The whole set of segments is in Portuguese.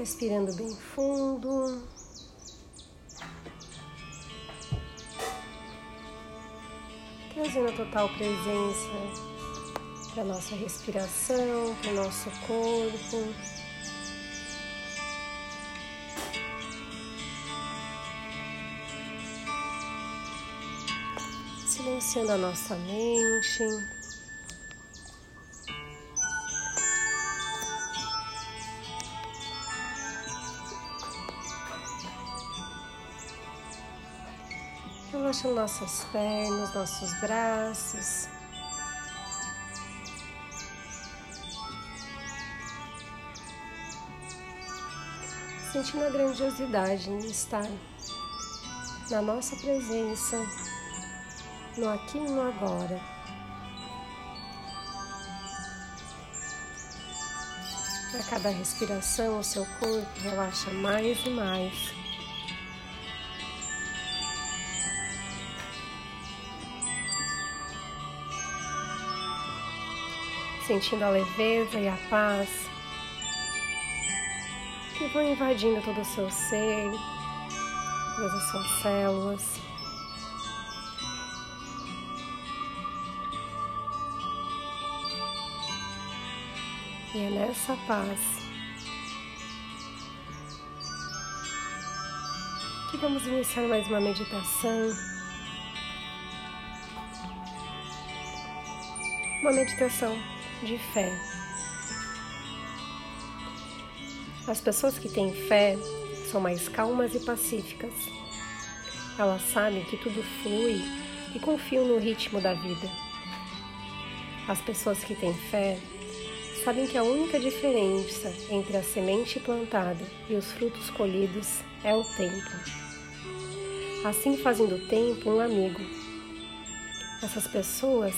Respirando bem fundo. Trazendo total presença para nossa respiração, para o nosso corpo. Silenciando a nossa mente. Relaxa nossas pernas, nossos braços. Sentindo a grandiosidade de estar na nossa presença, no aqui e no agora. A cada respiração, o seu corpo relaxa mais e mais. Sentindo a leveza e a paz que vão invadindo todo o seu ser, todas as suas células. E é nessa paz que vamos iniciar mais uma meditação. Uma meditação de fé. As pessoas que têm fé são mais calmas e pacíficas. Elas sabem que tudo flui e confiam no ritmo da vida. As pessoas que têm fé sabem que a única diferença entre a semente plantada e os frutos colhidos é o tempo. Assim fazem do tempo um amigo. Essas pessoas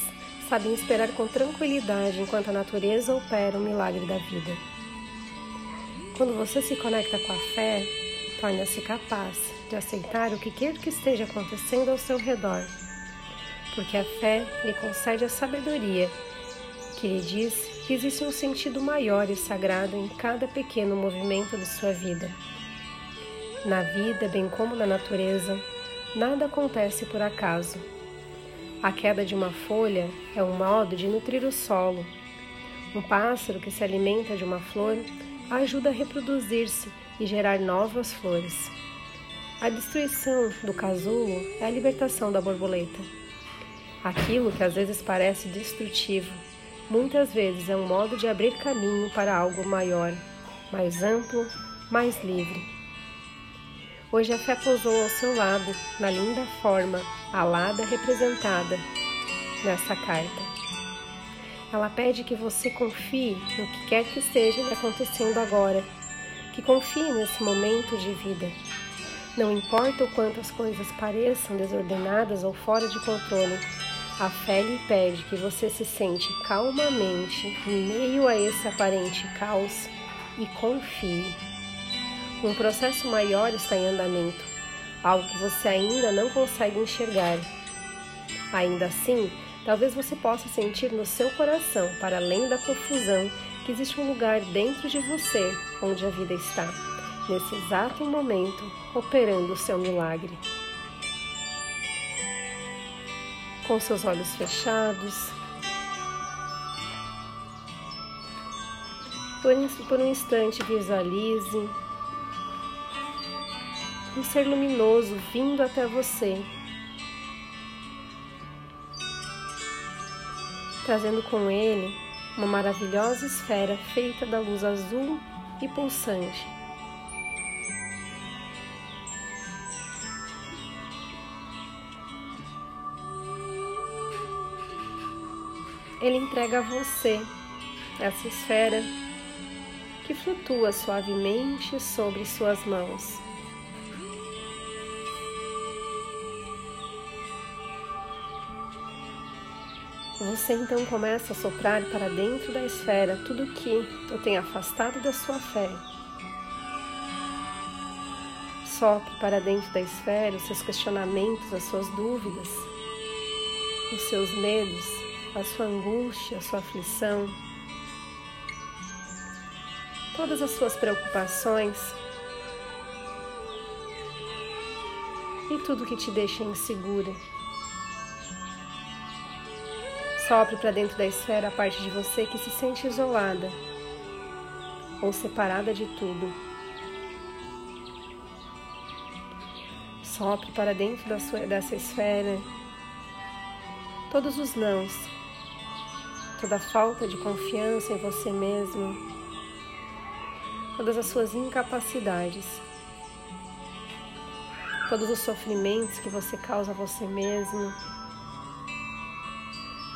sabem esperar com tranquilidade enquanto a natureza opera o milagre da vida. Quando você se conecta com a fé, torna-se capaz de aceitar o que quer que esteja acontecendo ao seu redor, porque a fé lhe concede a sabedoria que lhe diz que existe um sentido maior e sagrado em cada pequeno movimento de sua vida. Na vida, bem como na natureza, nada acontece por acaso a queda de uma folha é um modo de nutrir o solo. Um pássaro que se alimenta de uma flor ajuda a reproduzir-se e gerar novas flores. A destruição do casulo é a libertação da borboleta. Aquilo que às vezes parece destrutivo, muitas vezes é um modo de abrir caminho para algo maior, mais amplo, mais livre. Hoje a fé pousou ao seu lado, na linda forma alada representada nessa carta. Ela pede que você confie no que quer que esteja acontecendo agora, que confie nesse momento de vida. Não importa o quanto as coisas pareçam desordenadas ou fora de controle, a fé lhe pede que você se sente calmamente em meio a esse aparente caos e confie. Um processo maior está em andamento, algo que você ainda não consegue enxergar. Ainda assim, talvez você possa sentir no seu coração, para além da confusão, que existe um lugar dentro de você onde a vida está, nesse exato momento, operando o seu milagre. Com seus olhos fechados, por um instante visualize um ser luminoso vindo até você, trazendo com ele uma maravilhosa esfera feita da luz azul e pulsante. Ele entrega a você essa esfera que flutua suavemente sobre suas mãos. Você então começa a soprar para dentro da esfera tudo o que o tem afastado da sua fé. Sopre para dentro da esfera os seus questionamentos, as suas dúvidas, os seus medos, a sua angústia, a sua aflição. todas as suas preocupações e tudo que te deixa insegura. Sopre para dentro da esfera a parte de você que se sente isolada ou separada de tudo. Sopre para dentro da sua, dessa esfera todos os nãos, toda a falta de confiança em você mesmo, todas as suas incapacidades, todos os sofrimentos que você causa a você mesmo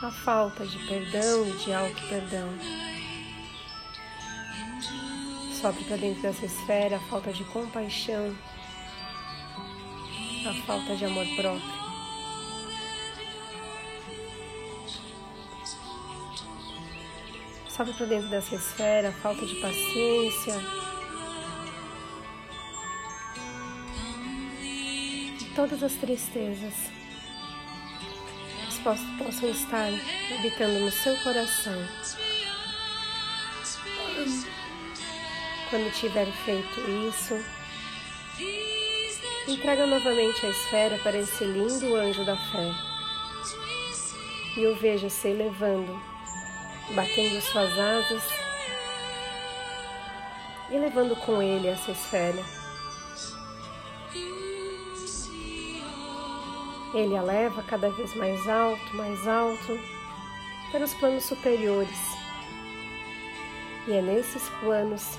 a falta de perdão e de auto-perdão. Sopre para dentro dessa esfera a falta de compaixão, a falta de amor próprio. Sobe para dentro dessa esfera a falta de paciência, todas as tristezas possam estar habitando no seu coração. Quando tiver feito isso, entrega novamente a esfera para esse lindo anjo da fé e o veja se elevando, batendo suas asas e levando com ele essa esfera. Ele a leva cada vez mais alto, mais alto, para os planos superiores. E é nesses planos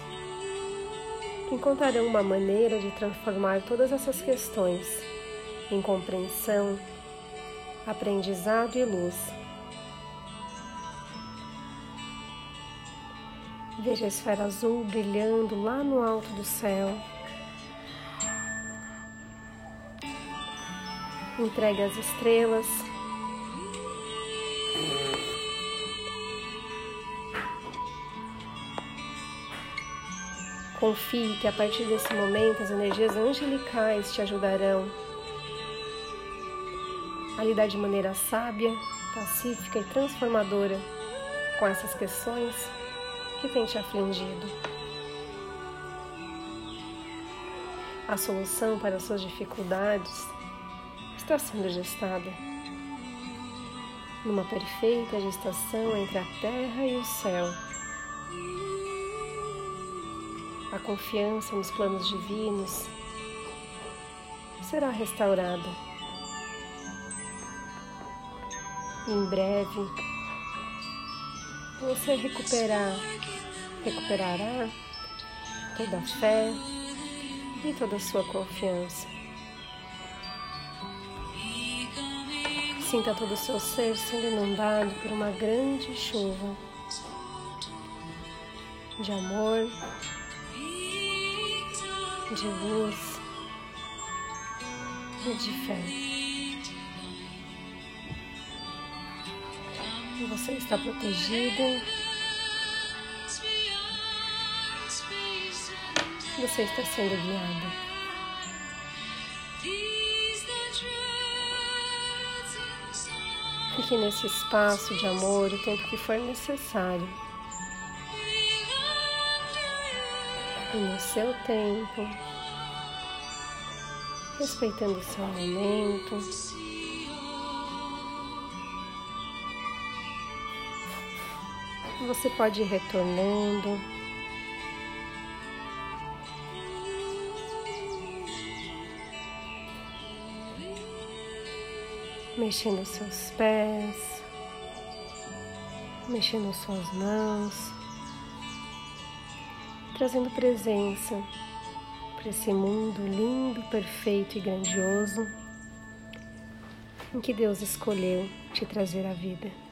que encontrarão uma maneira de transformar todas essas questões em compreensão, aprendizado e luz. Veja a esfera azul brilhando lá no alto do céu. Entregue as estrelas. Confie que a partir desse momento as energias angelicais te ajudarão a lidar de maneira sábia, pacífica e transformadora com essas questões que têm te afligido. A solução para as suas dificuldades está sendo gestada numa perfeita gestação entre a terra e o céu. A confiança nos planos divinos será restaurada. em breve você recuperar, recuperará toda a fé e toda a sua confiança. Sinta todo o seu ser sendo inundado por uma grande chuva de amor, de luz e de fé. Você está protegida. Você está sendo guiada. Fique nesse espaço de amor o tempo que for necessário. E no seu tempo, respeitando o seu momento. Você pode ir retornando. Mexendo seus pés, mexendo suas mãos, trazendo presença para esse mundo lindo, perfeito e grandioso em que Deus escolheu te trazer a vida.